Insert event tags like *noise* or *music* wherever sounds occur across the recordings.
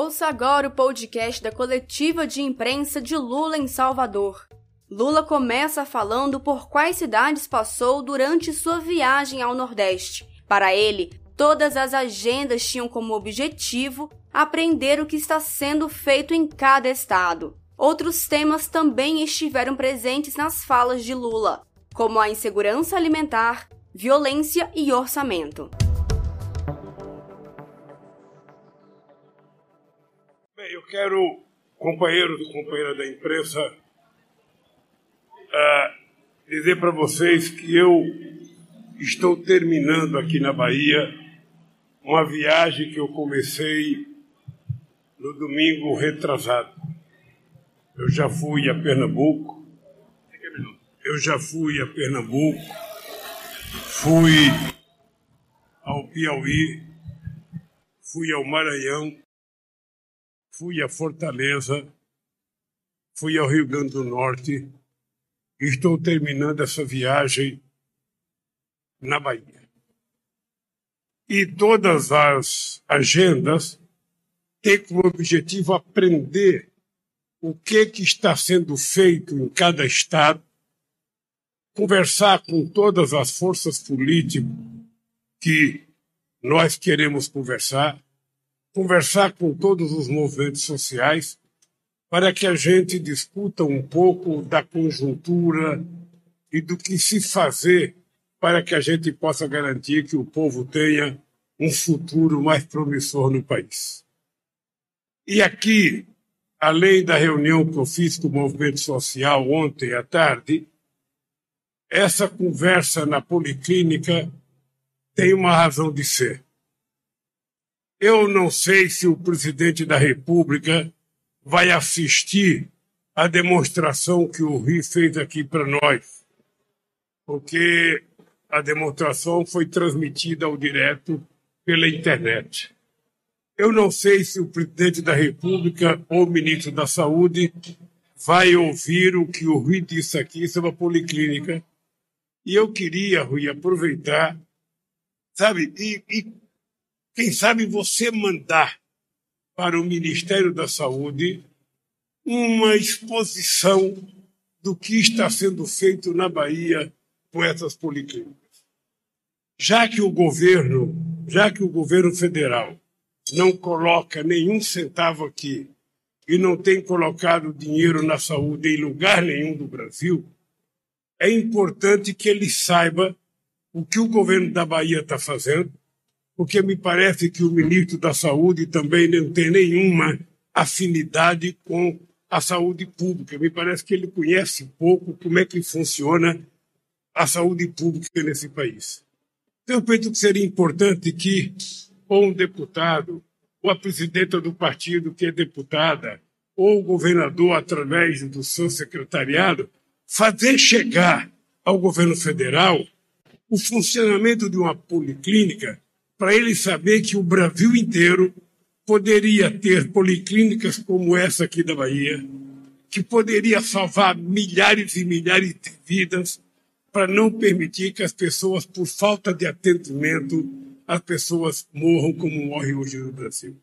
Ouça agora o podcast da coletiva de imprensa de Lula em Salvador. Lula começa falando por quais cidades passou durante sua viagem ao Nordeste. Para ele, todas as agendas tinham como objetivo aprender o que está sendo feito em cada estado. Outros temas também estiveram presentes nas falas de Lula, como a insegurança alimentar, violência e orçamento. Eu quero, companheiros e companheiras da imprensa, uh, dizer para vocês que eu estou terminando aqui na Bahia uma viagem que eu comecei no domingo retrasado. Eu já fui a Pernambuco, eu já fui a Pernambuco, fui ao Piauí, fui ao Maranhão, fui a Fortaleza, fui ao Rio Grande do Norte e estou terminando essa viagem na Bahia. E todas as agendas têm como objetivo aprender o que, que está sendo feito em cada estado, conversar com todas as forças políticas que nós queremos conversar, conversar com todos os movimentos sociais para que a gente discuta um pouco da conjuntura e do que se fazer para que a gente possa garantir que o povo tenha um futuro mais promissor no país. E aqui, além da reunião que eu fiz com o movimento social ontem à tarde, essa conversa na policlínica tem uma razão de ser. Eu não sei se o presidente da República vai assistir à demonstração que o Rio fez aqui para nós, porque a demonstração foi transmitida ao direto pela internet. Eu não sei se o presidente da República ou o ministro da Saúde vai ouvir o que o Rui disse aqui sobre a policlínica. E eu queria, Rui, aproveitar, sabe, e, e quem sabe você mandar para o Ministério da Saúde uma exposição do que está sendo feito na Bahia com essas policlínicas. Já que o governo, já que o governo federal não coloca nenhum centavo aqui e não tem colocado dinheiro na saúde em lugar nenhum do Brasil, é importante que ele saiba o que o governo da Bahia está fazendo porque me parece que o ministro da Saúde também não tem nenhuma afinidade com a saúde pública. Me parece que ele conhece pouco como é que funciona a saúde pública nesse país. Então, eu penso que seria importante que ou um deputado, ou a presidenta do partido que é deputada, ou o governador, através do seu secretariado, fazer chegar ao governo federal o funcionamento de uma policlínica para ele saber que o Brasil inteiro poderia ter policlínicas como essa aqui da Bahia, que poderia salvar milhares e milhares de vidas para não permitir que as pessoas, por falta de atendimento, as pessoas morram como morre hoje no Brasil.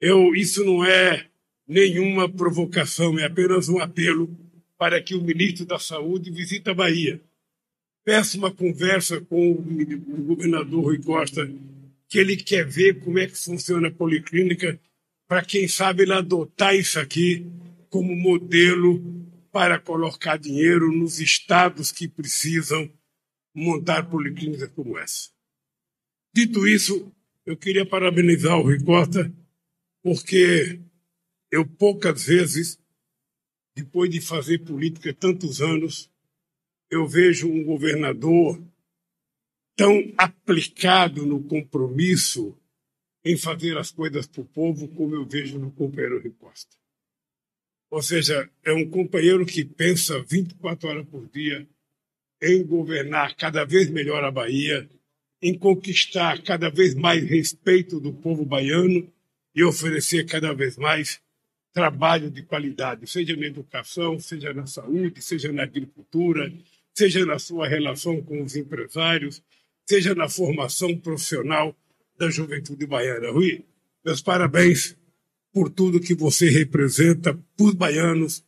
Eu, isso não é nenhuma provocação, é apenas um apelo para que o ministro da Saúde visite a Bahia. Peço uma conversa com o governador Rui Costa que ele quer ver como é que funciona a policlínica, para quem sabe ele adotar isso aqui como modelo para colocar dinheiro nos estados que precisam montar policlínicas como essa. Dito isso, eu queria parabenizar o Rui Costa, porque eu poucas vezes, depois de fazer política tantos anos, eu vejo um governador tão aplicado no compromisso em fazer as coisas para o povo como eu vejo no companheiro Ricosta. Ou seja, é um companheiro que pensa 24 horas por dia em governar cada vez melhor a Bahia, em conquistar cada vez mais respeito do povo baiano e oferecer cada vez mais trabalho de qualidade, seja na educação, seja na saúde, seja na agricultura, seja na sua relação com os empresários, seja na formação profissional da juventude baiana. Rui, meus parabéns por tudo que você representa os baianos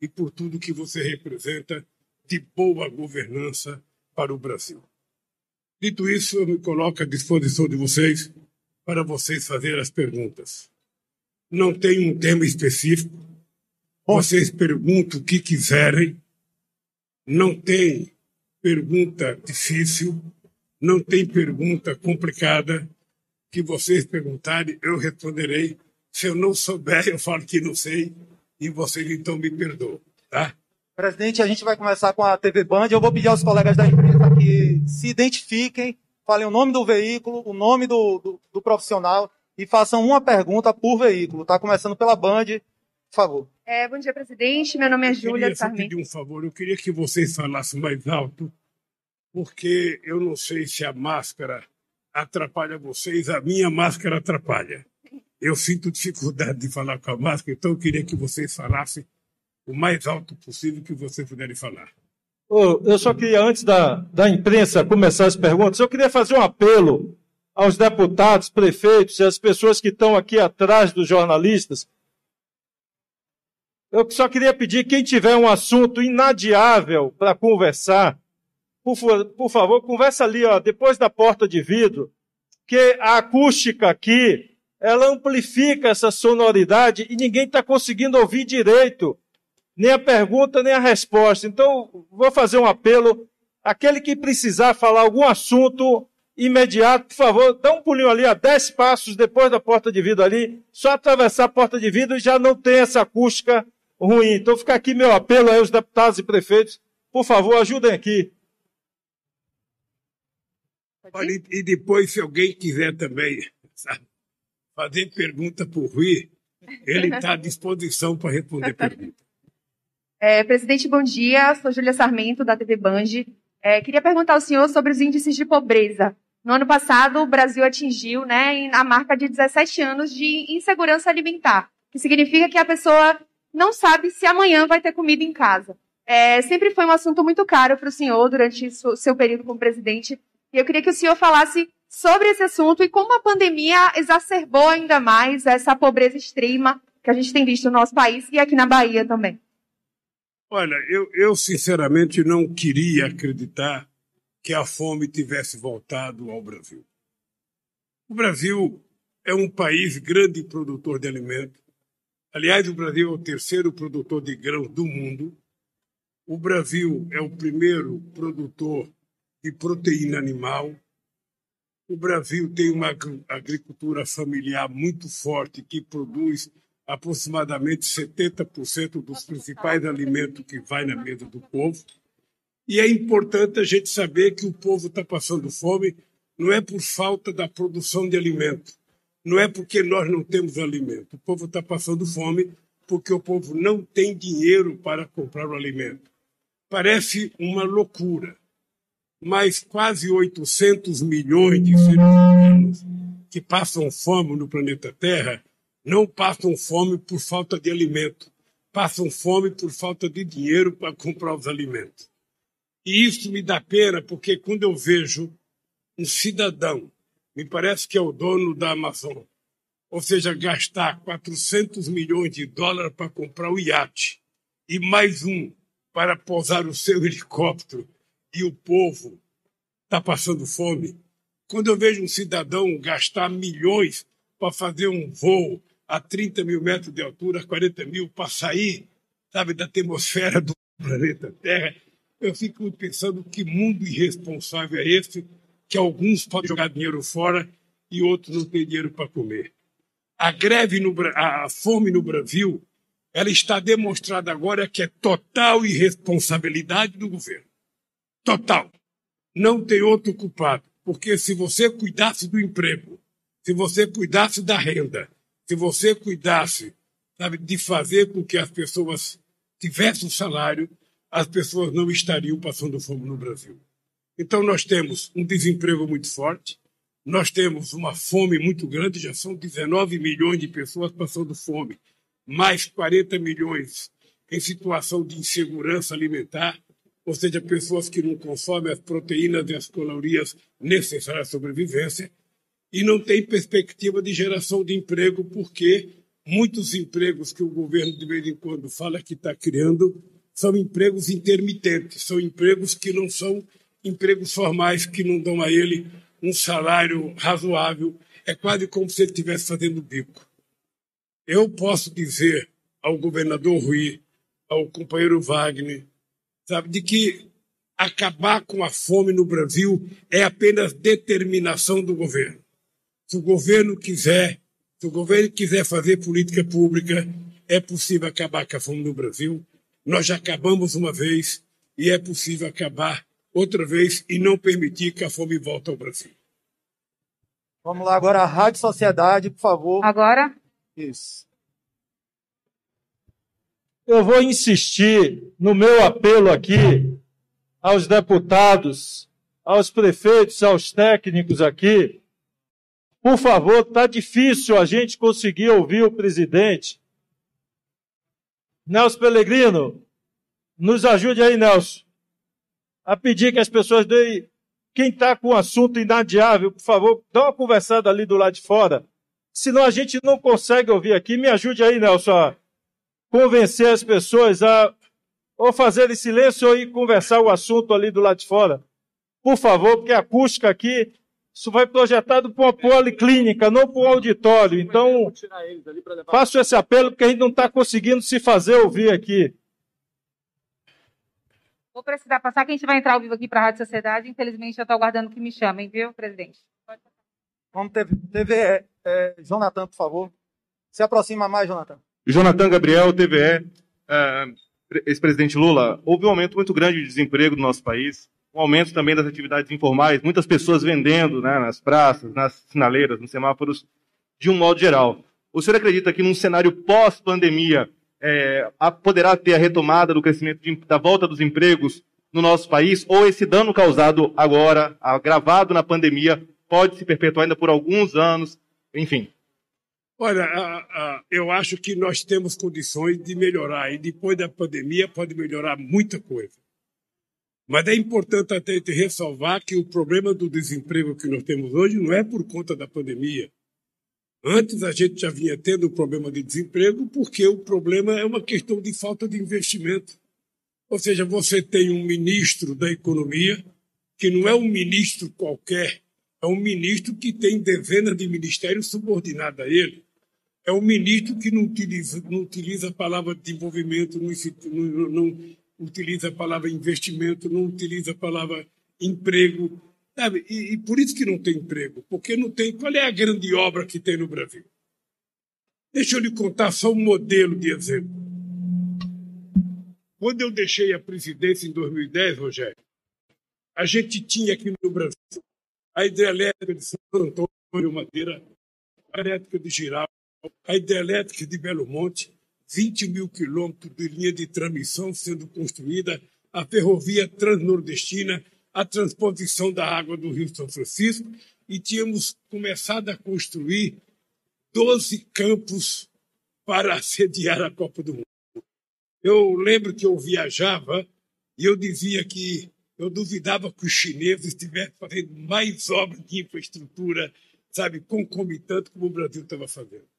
e por tudo que você representa de boa governança para o Brasil. Dito isso, eu me coloco à disposição de vocês para vocês fazerem as perguntas. Não tem um tema específico. Vocês perguntam o que quiserem. Não tem pergunta difícil. Não tem pergunta complicada. Que vocês perguntarem, eu responderei. Se eu não souber, eu falo que não sei. E vocês então me perdoam, tá? Presidente, a gente vai começar com a TV Band. Eu vou pedir aos colegas da imprensa que se identifiquem, falem o nome do veículo, o nome do, do, do profissional e façam uma pergunta por veículo. Está começando pela Band, por favor. É, bom dia, presidente. Meu nome é Júlia Eu queria pedir um favor. Eu queria que vocês falassem mais alto, porque eu não sei se a máscara atrapalha vocês. A minha máscara atrapalha. Eu sinto dificuldade de falar com a máscara, então eu queria que vocês falassem o mais alto possível que vocês puderem falar. Eu só queria, antes da, da imprensa começar as perguntas, eu queria fazer um apelo aos deputados, prefeitos e às pessoas que estão aqui atrás dos jornalistas. Eu só queria pedir, quem tiver um assunto inadiável para conversar, por, por, favor, conversa ali, ó, depois da porta de vidro, que a acústica aqui, ela amplifica essa sonoridade e ninguém está conseguindo ouvir direito nem a pergunta, nem a resposta. Então, vou fazer um apelo. Aquele que precisar falar algum assunto imediato, por favor, dá um pulinho ali, a 10 passos depois da porta de vidro ali, só atravessar a porta de vidro e já não tem essa acústica ruim. Então, fica aqui meu apelo aí aos deputados e prefeitos. Por favor, ajudem aqui. Olha, e depois, se alguém quiser também sabe, fazer pergunta para o Rui, ele está à disposição para responder *laughs* pergunta. É, presidente, bom dia. Sou Júlia Sarmento, da TV Band. É, queria perguntar ao senhor sobre os índices de pobreza. No ano passado, o Brasil atingiu né, a marca de 17 anos de insegurança alimentar, que significa que a pessoa não sabe se amanhã vai ter comida em casa. É, sempre foi um assunto muito caro para o senhor durante seu período como presidente. E eu queria que o senhor falasse sobre esse assunto e como a pandemia exacerbou ainda mais essa pobreza extrema que a gente tem visto no nosso país e aqui na Bahia também. Olha, eu, eu sinceramente não queria acreditar que a fome tivesse voltado ao Brasil. O Brasil é um país grande produtor de alimentos. Aliás, o Brasil é o terceiro produtor de grãos do mundo. O Brasil é o primeiro produtor de proteína animal. O Brasil tem uma agricultura familiar muito forte que produz aproximadamente 70% dos principais alimentos que vai na mesa do povo. E é importante a gente saber que o povo está passando fome não é por falta da produção de alimento, não é porque nós não temos alimento. O povo está passando fome porque o povo não tem dinheiro para comprar o alimento. Parece uma loucura, mas quase 800 milhões de seres humanos que passam fome no planeta Terra não passam fome por falta de alimento, passam fome por falta de dinheiro para comprar os alimentos. E isso me dá pena, porque quando eu vejo um cidadão, me parece que é o dono da Amazon, ou seja, gastar 400 milhões de dólares para comprar o iate e mais um para pousar o seu *laughs* helicóptero e o povo está passando fome. Quando eu vejo um cidadão gastar milhões para fazer um voo a 30 mil metros de altura, 40 mil, para sair, sabe, da atmosfera do planeta Terra, eu fico pensando que mundo irresponsável é esse, que alguns podem jogar dinheiro fora e outros não têm dinheiro para comer. A greve, no, a fome no Brasil, ela está demonstrada agora que é total irresponsabilidade do governo. Total. Não tem outro culpado. Porque se você cuidasse do emprego, se você cuidasse da renda, se você cuidasse sabe, de fazer com que as pessoas tivessem um salário, as pessoas não estariam passando fome no Brasil. Então, nós temos um desemprego muito forte, nós temos uma fome muito grande, já são 19 milhões de pessoas passando fome, mais 40 milhões em situação de insegurança alimentar, ou seja, pessoas que não consomem as proteínas e as calorias necessárias à sobrevivência, e não tem perspectiva de geração de emprego porque muitos empregos que o governo de vez em quando fala que está criando são empregos intermitentes, são empregos que não são empregos formais, que não dão a ele um salário razoável. É quase como se ele estivesse fazendo bico. Eu posso dizer ao governador Rui, ao companheiro Wagner, sabe, de que acabar com a fome no Brasil é apenas determinação do governo. Se o governo quiser, se o governo quiser fazer política pública, é possível acabar com a fome no Brasil. Nós já acabamos uma vez e é possível acabar outra vez e não permitir que a fome volte ao Brasil. Vamos lá agora, a Rádio Sociedade, por favor. Agora? Isso. Eu vou insistir no meu apelo aqui aos deputados, aos prefeitos, aos técnicos aqui. Por favor, está difícil a gente conseguir ouvir o presidente. Nelson Pellegrino, nos ajude aí, Nelson, a pedir que as pessoas deem. Quem está com o assunto inadiável, por favor, dá uma conversada ali do lado de fora. Senão a gente não consegue ouvir aqui. Me ajude aí, Nelson, a convencer as pessoas a ou fazer em silêncio ou ir conversar o assunto ali do lado de fora. Por favor, porque a acústica aqui, isso vai projetado para uma policlínica, não para um auditório. Então, faço esse apelo porque a gente não está conseguindo se fazer ouvir aqui. Vou precisar passar que a gente vai entrar ao vivo aqui para a Rádio Sociedade. Infelizmente, eu estou aguardando que me chamem, viu, presidente? Vamos, TV, TV é, é, Jonathan, por favor. Se aproxima mais, Jonathan. Jonathan Gabriel, TVE. Uh, ex-presidente Lula, houve um aumento muito grande de desemprego no nosso país, um aumento também das atividades informais, muitas pessoas vendendo né, nas praças, nas sinaleiras, nos semáforos, de um modo geral. O senhor acredita que num cenário pós-pandemia é, poderá ter a retomada do crescimento de, da volta dos empregos no nosso país, ou esse dano causado agora, agravado na pandemia, pode se perpetuar ainda por alguns anos, enfim? Olha, eu acho que nós temos condições de melhorar e depois da pandemia pode melhorar muita coisa. Mas é importante até ressalvar que o problema do desemprego que nós temos hoje não é por conta da pandemia. Antes a gente já vinha tendo um problema de desemprego porque o problema é uma questão de falta de investimento. Ou seja, você tem um ministro da economia que não é um ministro qualquer, é um ministro que tem dezenas de ministérios subordinados a ele é um ministro que não utiliza, não utiliza a palavra desenvolvimento, não, não, não utiliza a palavra investimento, não utiliza a palavra emprego. Sabe? E, e, por isso que não tem emprego, porque não tem. Qual é a grande obra que tem no Brasil? Deixa eu lhe contar só um modelo de exemplo. Quando eu deixei a presidência em 2010, Rogério, a gente tinha aqui no Brasil a hidrelétrica de São Antônio Madeira, a elétrica de Giral, a hidrelétrica de Belo Monte, 20 mil quilômetros de linha de transmissão sendo construída, a ferrovia transnordestina, a transposição da água do Rio São Francisco, e tínhamos começado a construir 12 campos para *laughs* sediar a Copa do Mundo. Eu lembro que eu viajava e eu dizia que eu duvidava que os chineses estivessem fazendo mais obras de infraestrutura, sabe, concomitante como o Brasil estava fazendo.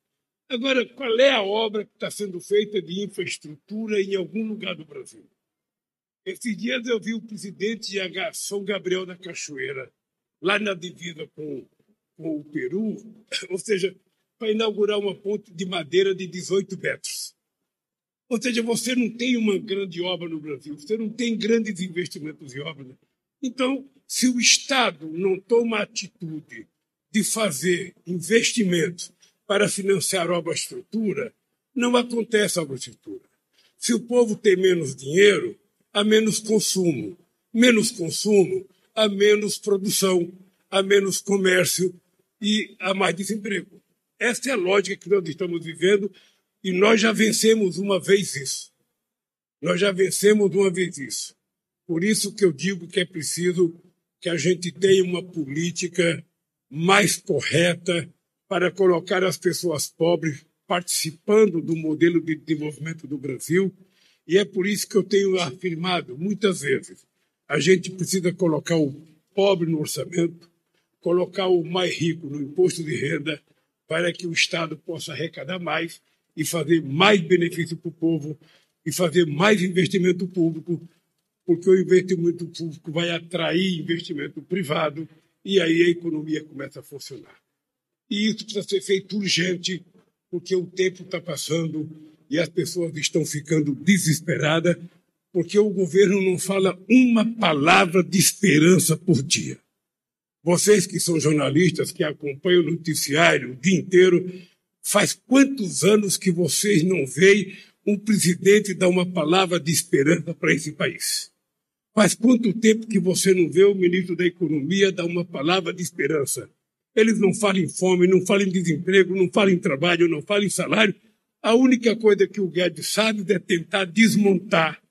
Agora, qual é a obra que está sendo feita de infraestrutura em algum lugar do Brasil? Esses dias eu vi o presidente de São Gabriel da Cachoeira, lá na divisa com, com o Peru, *coughs* ou seja, para inaugurar uma ponte de madeira de 18 metros. Ou seja, você não tem uma grande obra no Brasil, você não tem grandes investimentos em obras. Então, se o Estado não toma a atitude de fazer investimentos para financiar obra estrutura, não acontece obra estrutura. Se o povo tem menos dinheiro, há menos consumo. Menos consumo, há menos produção, há menos comércio e há mais desemprego. Essa é a lógica que nós estamos vivendo e nós já vencemos uma vez isso. Nós já vencemos uma vez isso. Por isso que eu digo que é preciso que a gente tenha uma política mais correta, para colocar as pessoas pobres participando do modelo de desenvolvimento do Brasil. E é por isso que eu tenho afirmado muitas vezes: a gente precisa colocar o pobre no orçamento, colocar o mais rico no imposto de renda, para que o Estado possa arrecadar mais e fazer mais benefício para o povo e fazer mais investimento público, porque o investimento público vai atrair investimento privado e aí a economia começa a funcionar. E isso precisa ser feito urgente, porque o tempo está passando e as pessoas estão ficando desesperadas, porque o governo não fala uma palavra de esperança por dia. Vocês que são jornalistas, que acompanham o noticiário o dia inteiro, faz quantos anos que vocês não veem um presidente dar uma palavra de esperança para esse país? Faz quanto tempo que você não vê o ministro da Economia dar uma palavra de esperança? Eles não falam em fome, não falam em desemprego, não falam em trabalho, não falam em salário. A única coisa que o Guedes sabe é tentar desmontar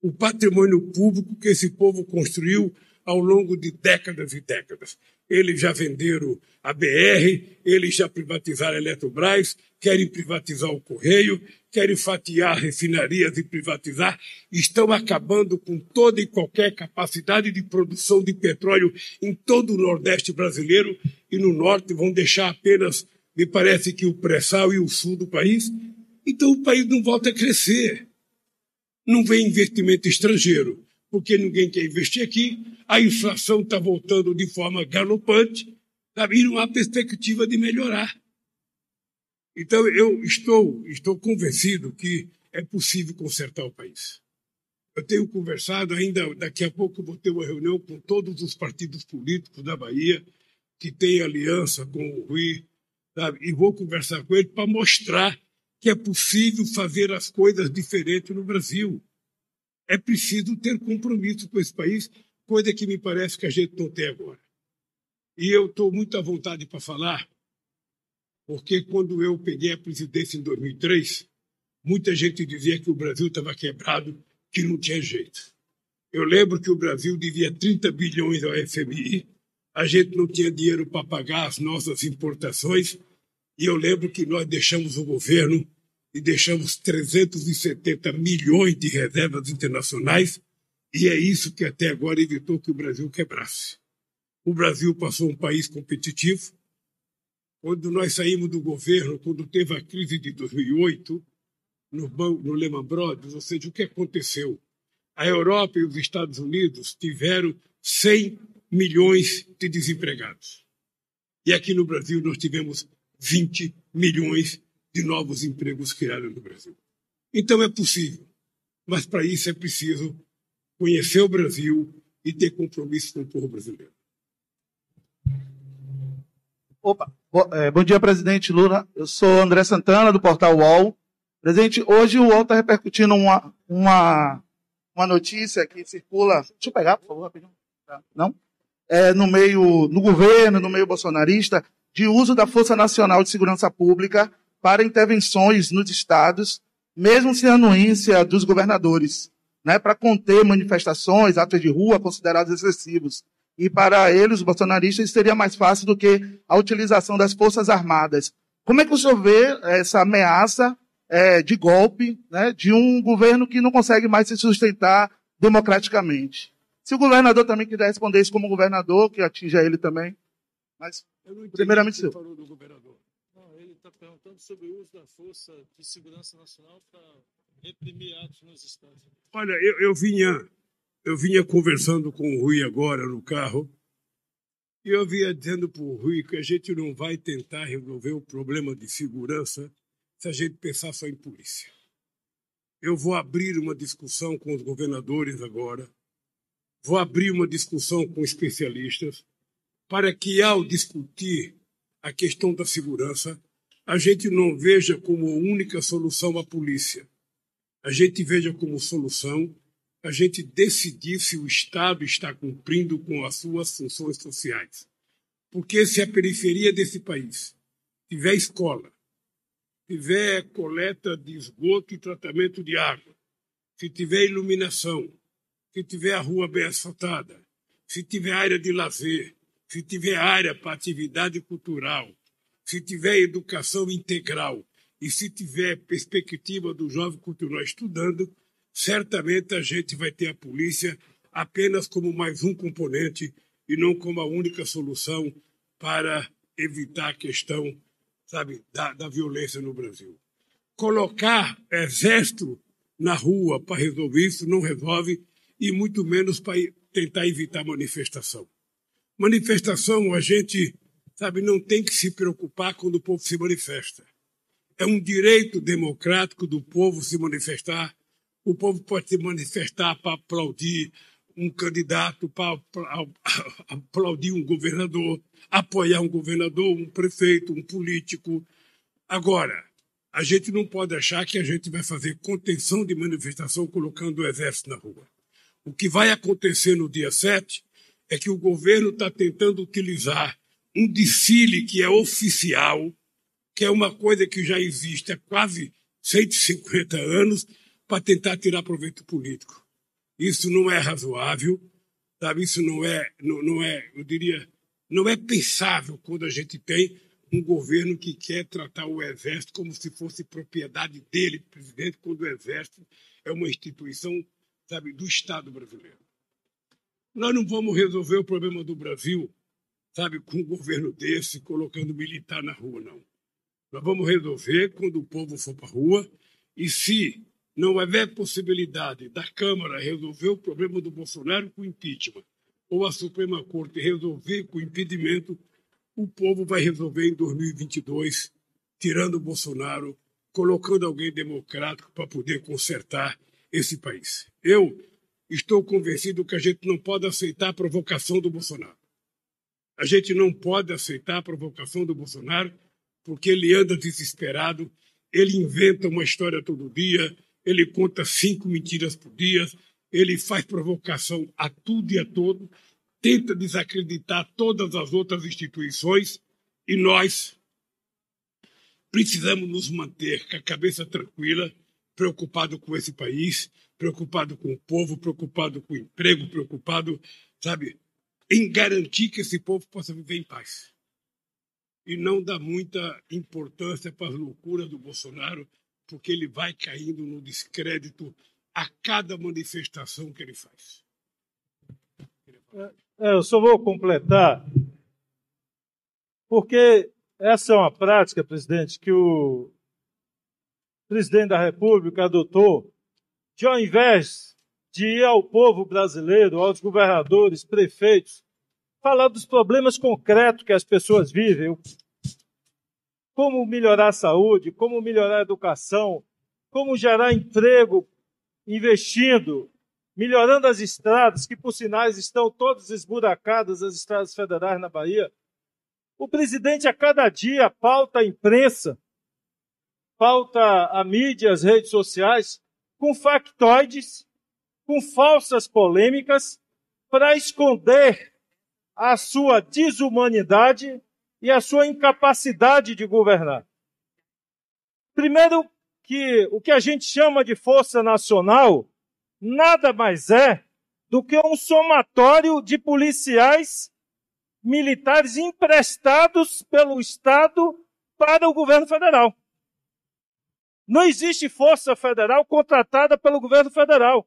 o patrimônio público que esse povo construiu ao longo de décadas e décadas. Eles já venderam a BR, eles já privatizaram a Eletrobras, querem privatizar o Correio, querem fatiar refinarias e privatizar, estão acabando com toda e qualquer capacidade de produção de petróleo em todo o Nordeste brasileiro e no Norte vão deixar apenas, me parece que o pré-sal e o sul do país. Então o país não volta a crescer. Não vem investimento estrangeiro porque ninguém quer investir aqui, a inflação está voltando de forma galopante, sabe? e não há perspectiva de melhorar. Então, eu estou, estou convencido que é possível consertar o país. Eu tenho conversado ainda, daqui a pouco vou ter uma reunião com todos os partidos políticos da Bahia que têm aliança com o Rui, sabe? e vou conversar com ele para mostrar que é possível fazer as coisas diferentes no Brasil é preciso ter compromisso com esse país, coisa que me parece que a gente não tem agora. E eu estou muito à vontade para falar, porque quando eu peguei a presidência em 2003, muita gente dizia que o Brasil estava quebrado, que não tinha jeito. Eu lembro que o Brasil devia 30 bilhões ao FMI, a gente não tinha dinheiro para pagar as nossas importações, e eu lembro que nós deixamos o governo e deixamos 370 milhões de reservas internacionais, e é isso que até agora evitou que o Brasil quebrasse. O Brasil passou um país competitivo. Quando nós saímos do governo, quando teve a crise de 2008, no, no Lehman Brothers, ou seja, o que aconteceu? A Europa e os Estados Unidos tiveram 100 milhões de desempregados. E aqui no Brasil nós tivemos 20 milhões de novos empregos criados no Brasil. Então é possível, mas para isso é preciso conhecer o Brasil e ter compromisso com o povo brasileiro. Opa, é, bom dia, presidente Lula. Eu sou André Santana, do portal UOL. Presidente, hoje o UOL está repercutindo uma, uma, uma notícia que circula. Deixa eu pegar, por favor, rapidinho. Não? É, no meio, no governo, no meio bolsonarista, de uso da Força Nacional de Segurança Pública para intervenções nos estados, mesmo sem anuência dos governadores, né, para conter manifestações, atos de rua considerados excessivos. E para eles, os bolsonaristas, seria mais fácil do que a utilização das Forças Armadas. Como é que o senhor vê essa ameaça é, de golpe né, de um governo que não consegue mais se sustentar democraticamente? Se o governador também quiser responder isso como governador, que atinja ele também. Mas, primeiramente, senhor. Falou do governador está perguntando sobre o uso da força de segurança nacional para reprimir atos nos Estados Unidos. Olha, eu, eu, vinha, eu vinha conversando com o Rui agora no carro e eu vinha dizendo para o Rui que a gente não vai tentar resolver o problema de segurança se a gente pensar só em polícia. Eu vou abrir uma discussão com os governadores agora, vou abrir uma discussão com especialistas, para que, ao discutir a questão da segurança, a gente não veja como única solução a polícia. A gente veja como solução a gente decidir se o Estado está cumprindo com as suas funções sociais. Porque se a periferia desse país tiver escola, tiver coleta de esgoto e tratamento de água, se tiver iluminação, se tiver a rua bem asfaltada, se tiver área de lazer, se tiver área para atividade cultural, se tiver educação integral e se tiver perspectiva do jovem continuar estudando, certamente a gente vai ter a polícia apenas como mais um componente e não como a única solução para evitar a questão sabe, da, da violência no Brasil. Colocar exército na rua para resolver isso não resolve, e muito menos para tentar evitar manifestação. Manifestação, a gente, sabe, não tem que se preocupar quando o povo se manifesta. É um direito democrático do povo se manifestar. O povo pode se manifestar para aplaudir um candidato, para aplaudir um governador, apoiar um governador, um prefeito, um político. Agora, a gente não pode achar que a gente vai fazer contenção de manifestação colocando o exército na rua. O que vai acontecer no dia 7 é que o governo está tentando utilizar um desfile que é oficial, que é uma coisa que já existe há quase 150 anos, para tentar tirar proveito político. Isso não é razoável, sabe? Isso não é, não, não é, eu diria, não é pensável quando a gente tem um governo que quer tratar o exército como se fosse propriedade dele, presidente, quando o exército é uma instituição, sabe, do Estado brasileiro. Nós não vamos resolver o problema do Brasil, sabe, com um governo desse, colocando militar na rua, não. Nós vamos resolver quando o povo for para a rua e se não houver possibilidade da Câmara resolver o problema do Bolsonaro com impeachment ou a Suprema Corte resolver com impedimento, o povo vai resolver em 2022, tirando o Bolsonaro, colocando alguém democrático para poder consertar esse país. Eu estou convencido que a gente não pode aceitar a provocação do Bolsonaro. A gente não pode aceitar a provocação do Bolsonaro porque ele anda desesperado, ele inventa uma história todo dia, ele conta cinco mentiras por dia, ele faz provocação a tudo e a todo, tenta desacreditar todas as outras instituições e nós precisamos nos manter com a cabeça tranquila, preocupado com esse país, preocupado com o povo, preocupado com o emprego, preocupado, sabe, em garantir que esse povo possa viver em paz. E não dar muita importância para as loucuras do Bolsonaro, porque ele vai caindo no descrédito a cada manifestação que ele faz. É, eu só vou completar, porque essa é uma prática, presidente, que o presidente da República adotou de ao invés de ir ao povo brasileiro, aos governadores, prefeitos, falar dos problemas concretos que as pessoas vivem, como melhorar a saúde, como melhorar a educação, como gerar emprego investindo, melhorando as estradas, que por sinais estão todas esburacadas, as estradas federais na Bahia. O presidente a cada dia pauta a imprensa, pauta a mídia, as redes sociais, com factoides, com falsas polêmicas, para esconder a sua desumanidade e a sua incapacidade de governar. Primeiro, que o que a gente chama de força nacional nada mais é do que um somatório de policiais militares emprestados pelo Estado para o governo federal. Não existe força federal contratada pelo governo federal.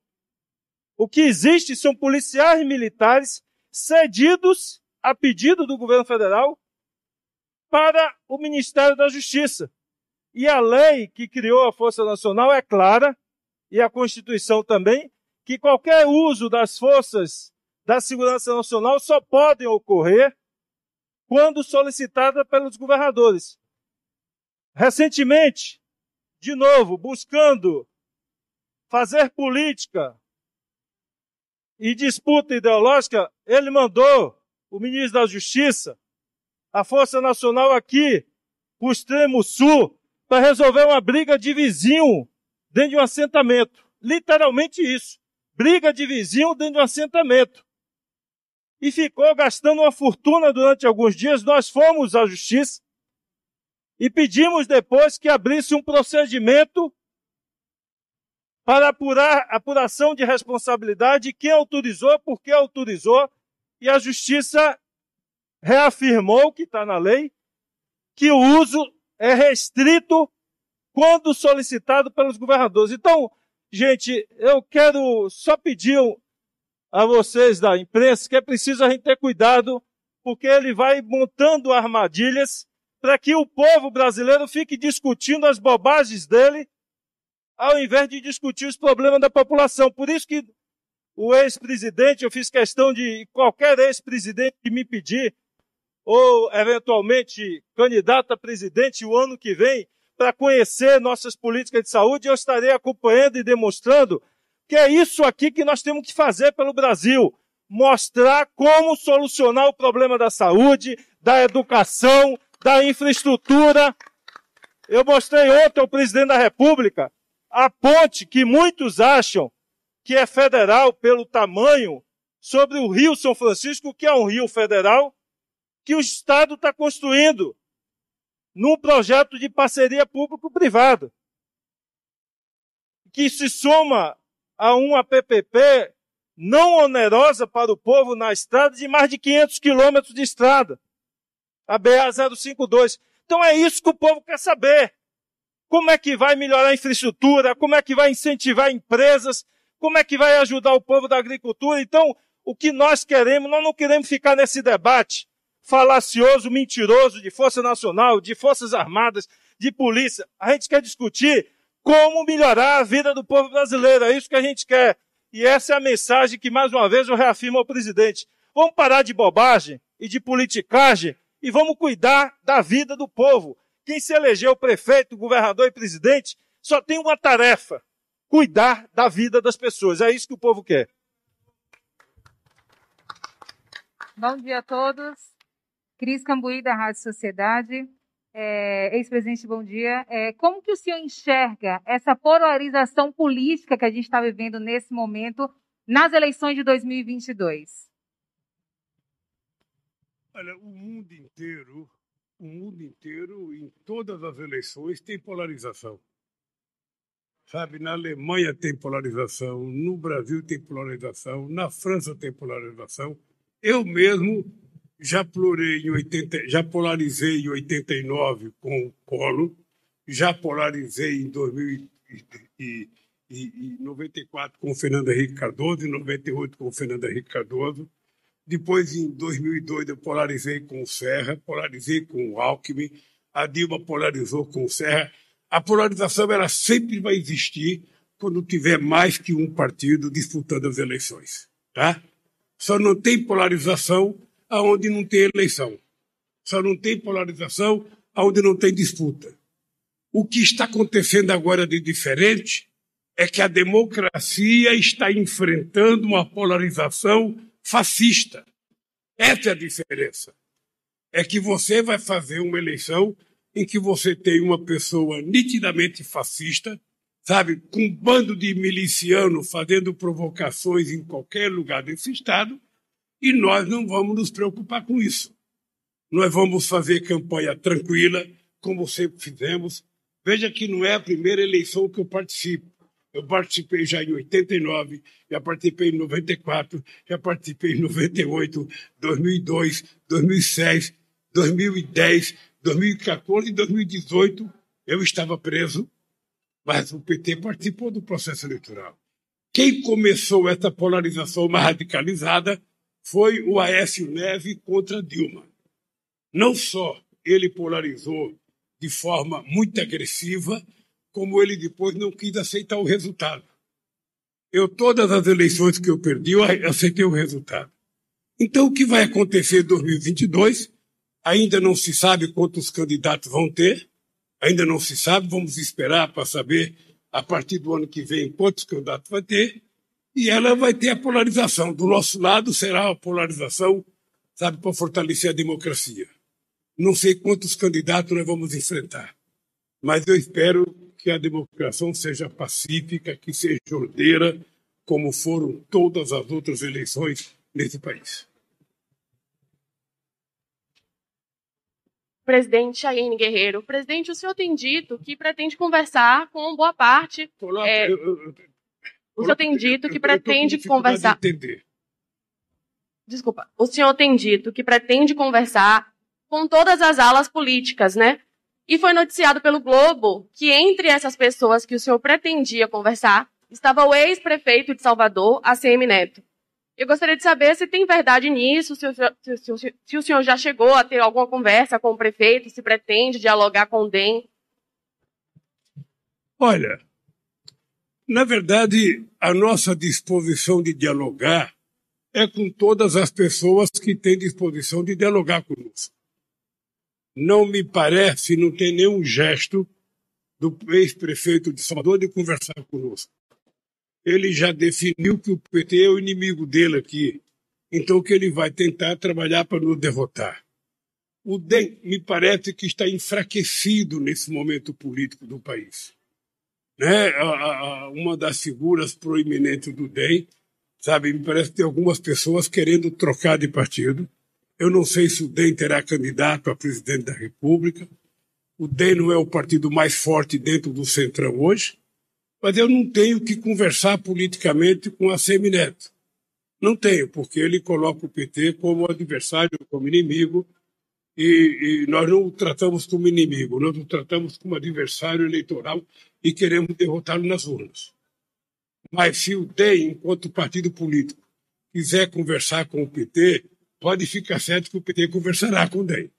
O que existe são policiais militares cedidos a pedido do governo federal para o Ministério da Justiça. E a lei que criou a Força Nacional é clara, e a Constituição também, que qualquer uso das forças da segurança nacional só podem ocorrer quando solicitada pelos governadores. Recentemente, de novo, buscando fazer política e disputa ideológica, ele mandou o ministro da Justiça, a Força Nacional aqui, para o extremo sul, para resolver uma briga de vizinho dentro de um assentamento. Literalmente isso. Briga de vizinho dentro de um assentamento. E ficou gastando uma fortuna durante alguns dias. Nós fomos à justiça e pedimos depois que abrisse um procedimento para apurar apuração de responsabilidade, quem autorizou, por que autorizou, e a justiça reafirmou que está na lei que o uso é restrito quando solicitado pelos governadores. Então, gente, eu quero só pedir a vocês da imprensa que é preciso a gente ter cuidado, porque ele vai montando armadilhas para que o povo brasileiro fique discutindo as bobagens dele, ao invés de discutir os problemas da população. Por isso que o ex-presidente, eu fiz questão de qualquer ex-presidente que me pedir, ou eventualmente candidato a presidente o ano que vem, para conhecer nossas políticas de saúde, eu estarei acompanhando e demonstrando que é isso aqui que nós temos que fazer pelo Brasil. Mostrar como solucionar o problema da saúde, da educação, da infraestrutura. Eu mostrei ontem ao presidente da República a ponte que muitos acham que é federal pelo tamanho sobre o Rio São Francisco, que é um rio federal, que o Estado está construindo num projeto de parceria público-privada, que se soma a uma PPP não onerosa para o povo na estrada de mais de 500 quilômetros de estrada, a BA-052. Então é isso que o povo quer saber. Como é que vai melhorar a infraestrutura? Como é que vai incentivar empresas? Como é que vai ajudar o povo da agricultura? Então, o que nós queremos, nós não queremos ficar nesse debate falacioso, mentiroso de Força Nacional, de Forças Armadas, de polícia. A gente quer discutir como melhorar a vida do povo brasileiro. É isso que a gente quer. E essa é a mensagem que, mais uma vez, eu reafirmo ao presidente. Vamos parar de bobagem e de politicagem e vamos cuidar da vida do povo. Quem se elegeu prefeito, governador e presidente só tem uma tarefa: cuidar da vida das pessoas. É isso que o povo quer. Bom dia a todos. Cris Cambuí, da Rádio Sociedade. É, Ex-presidente, bom dia. É, como que o senhor enxerga essa polarização política que a gente está vivendo nesse momento nas eleições de 2022? Olha, o mundo inteiro, o mundo inteiro, em todas as eleições, tem polarização. Sabe, na Alemanha tem polarização, no Brasil tem polarização, na França tem polarização. Eu mesmo já, plurei em 80, já polarizei em 89 com o Collor, já polarizei em 2094 com o Fernando Henrique Cardoso, em 98 com o Fernando Henrique Cardoso. Depois, em 2002, eu polarizei com o Serra, polarizei com o Alckmin, a Dilma polarizou com o Serra. A polarização ela sempre vai existir quando tiver mais que um partido disputando as eleições. Tá? Só não tem polarização aonde não tem eleição. Só não tem polarização aonde não tem disputa. O que está acontecendo agora de diferente é que a democracia está enfrentando uma polarização fascista. Essa é a diferença. É que você vai fazer uma eleição em que você tem uma pessoa nitidamente fascista, sabe, com um bando de milicianos fazendo provocações em qualquer lugar desse estado, e nós não vamos nos preocupar com isso. Nós vamos fazer campanha tranquila, como sempre fizemos. Veja que não é a primeira eleição que eu participo. Eu participei já em 89, já participei em 94, já participei em 98, 2002, 2006, 2010, 2014 e 2018. Eu estava preso, mas o PT participou do processo eleitoral. Quem começou essa polarização mais radicalizada foi o Aécio Neve contra Dilma. Não só ele polarizou de forma muito agressiva, como ele depois não quis aceitar o resultado. Eu, todas as eleições que eu perdi, eu aceitei o resultado. Então, o que vai acontecer em 2022? Ainda não se sabe quantos candidatos vão ter, ainda não se sabe, vamos esperar para saber, a partir do ano que vem, quantos candidatos vai ter e ela vai ter a polarização. Do nosso lado será a polarização, sabe, para fortalecer a democracia. Não sei quantos candidatos nós vamos enfrentar, mas eu espero que a democracia seja pacífica, que seja ordeira, como foram todas as outras eleições nesse país. Presidente Aline Guerreiro, presidente, o senhor tem dito que pretende conversar com boa parte. É... eu, eu, o senhor tem dito que pretende conversar. Desculpa. O senhor tem dito que pretende conversar com todas as alas políticas, né? E foi noticiado pelo Globo que entre essas pessoas que o senhor pretendia conversar estava o ex-prefeito de Salvador, ACM Neto. Eu gostaria de saber se tem verdade nisso, se o, se, se, se o senhor já chegou a ter alguma conversa com o prefeito, se pretende dialogar com o DEM. Olha, na verdade, a nossa disposição de dialogar é com todas as pessoas que têm disposição de dialogar conosco. Não me parece, não tem nenhum gesto do ex-prefeito de Salvador de conversar conosco. Ele já definiu que o PT é o inimigo dele aqui, então que ele vai tentar trabalhar para nos derrotar. O DEM me parece que está enfraquecido nesse momento político do país. Né? uma das figuras proeminentes do DEM, sabe, me parece que tem algumas pessoas querendo trocar de partido. Eu não sei se o DEM terá candidato a presidente da República. O DEM não é o partido mais forte dentro do Centrão hoje, mas eu não tenho que conversar politicamente com a Semineto. Não tenho, porque ele coloca o PT como adversário, como inimigo, e, e, nós não o tratamos como inimigo, nós o tratamos como adversário eleitoral e queremos derrotá-lo nas urnas. Mas se o DEM, enquanto partido político, quiser conversar com o PT, pode ficar certo que o PT conversará com o DEM.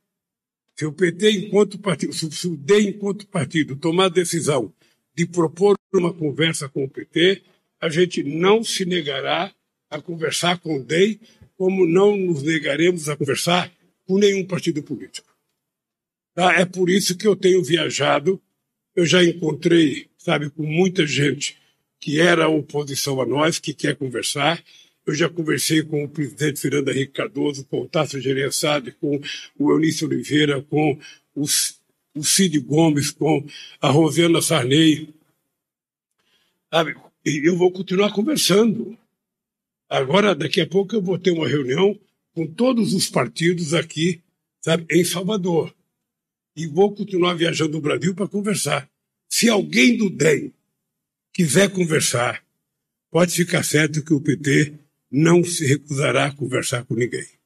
Se o PT, enquanto partido, se o DEM, enquanto partido, tomar a decisão de propor uma conversa com o PT, a gente não se negará a conversar com o DEM, como não nos negaremos a conversar com nenhum partido político. Tá? É por isso que eu tenho viajado, eu já encontrei, sabe, com muita gente que era oposição a nós, que quer conversar, eu já conversei com o presidente Fernando Henrique Cardoso, com o Tasso Gereissati, com o Eunício Oliveira, com o, o Cid Gomes, com a Rosana Sarney. E eu vou continuar conversando. Agora, daqui a pouco, eu vou ter uma reunião com todos os partidos aqui, sabe, em Salvador. E vou continuar viajando no Brasil para conversar. Se alguém do DEM quiser conversar, pode ficar certo que o PT não se recusará a conversar com ninguém.